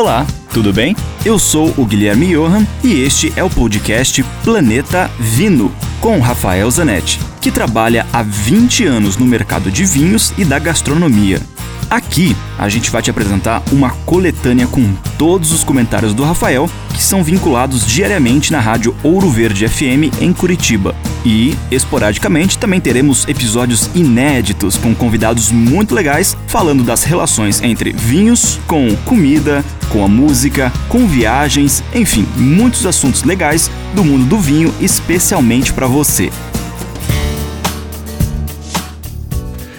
Olá, tudo bem? Eu sou o Guilherme Johan e este é o podcast Planeta Vino, com Rafael Zanetti, que trabalha há 20 anos no mercado de vinhos e da gastronomia. Aqui a gente vai te apresentar uma coletânea com todos os comentários do Rafael que são vinculados diariamente na rádio Ouro Verde FM em Curitiba. E, esporadicamente, também teremos episódios inéditos com convidados muito legais falando das relações entre vinhos, com comida, com a música, com viagens, enfim, muitos assuntos legais do mundo do vinho, especialmente para você.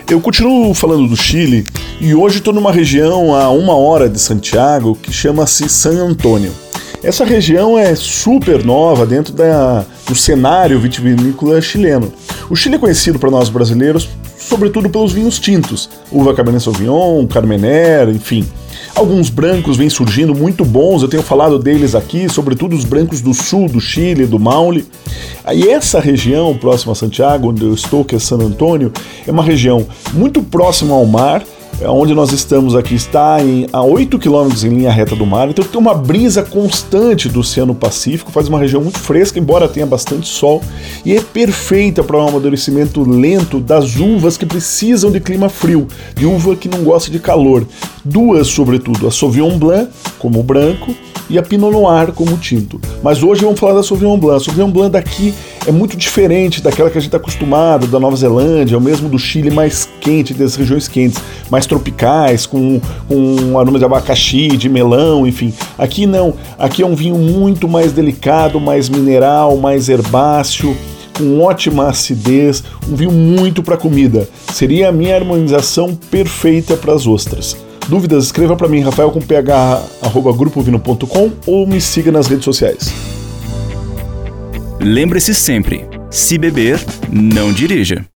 Eu continuo falando do Chile e hoje estou numa região a uma hora de Santiago que chama-se San Antônio. Essa região é super nova dentro da, do cenário vitivinícola chileno. O Chile é conhecido para nós brasileiros sobretudo pelos vinhos tintos, uva Cabernet Sauvignon, Carmener, enfim. Alguns brancos vêm surgindo muito bons, eu tenho falado deles aqui, sobretudo os brancos do sul do Chile, do Maule. E essa região próxima a Santiago, onde eu estou, que é San Antônio, é uma região muito próxima ao mar, onde nós estamos aqui está em, a 8 quilômetros em linha reta do mar, então tem uma brisa constante do Oceano Pacífico, faz uma região muito fresca, embora tenha bastante sol, e é perfeita para um amadurecimento lento das uvas que precisam de clima frio, de uva que não gosta de calor. Duas, sobretudo, a Sauvignon Blanc, como branco, e a Pinot Noir como tinto. Mas hoje vamos falar da Sauvignon Blanc. A Sauvignon Blanc daqui é muito diferente daquela que a gente está acostumado, da Nova Zelândia, ou mesmo do Chile mais quente, das regiões quentes, mais tropicais, com, com aroma de abacaxi, de melão, enfim. Aqui não, aqui é um vinho muito mais delicado, mais mineral, mais herbáceo, com ótima acidez, um vinho muito para comida. Seria a minha harmonização perfeita para as ostras. Dúvidas, escreva para mim, rafael com ph, arroba grupovino.com ou me siga nas redes sociais. Lembre-se sempre, se beber, não dirija.